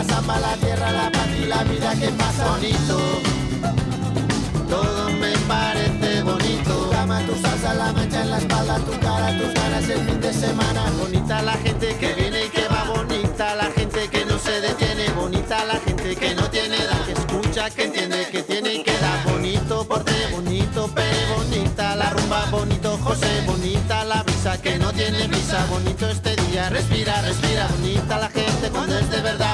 la casa, la tierra, la paz y la vida que pasa. Bonito. Todo me parece bonito. Cama, tu salsa, la mancha en la espalda, tu cara, tus ganas el fin de semana. Bonita la gente que viene y que va. Bonita la gente que no se detiene. Bonita la gente que no tiene edad. Que escucha, que entiende, que tiene y que da. Bonito porte, bonito pere, bonita la rumba, bonito José, bonita la brisa que no tiene prisa, bonito este día, respira, respira, bonita la gente cuando es de verdad,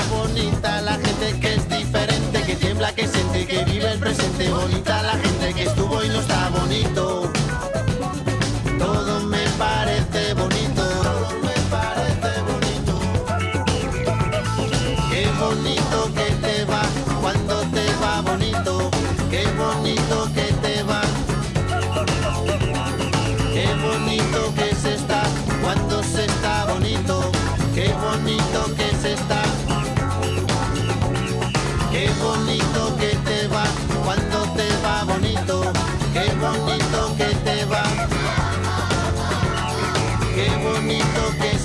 bonito que te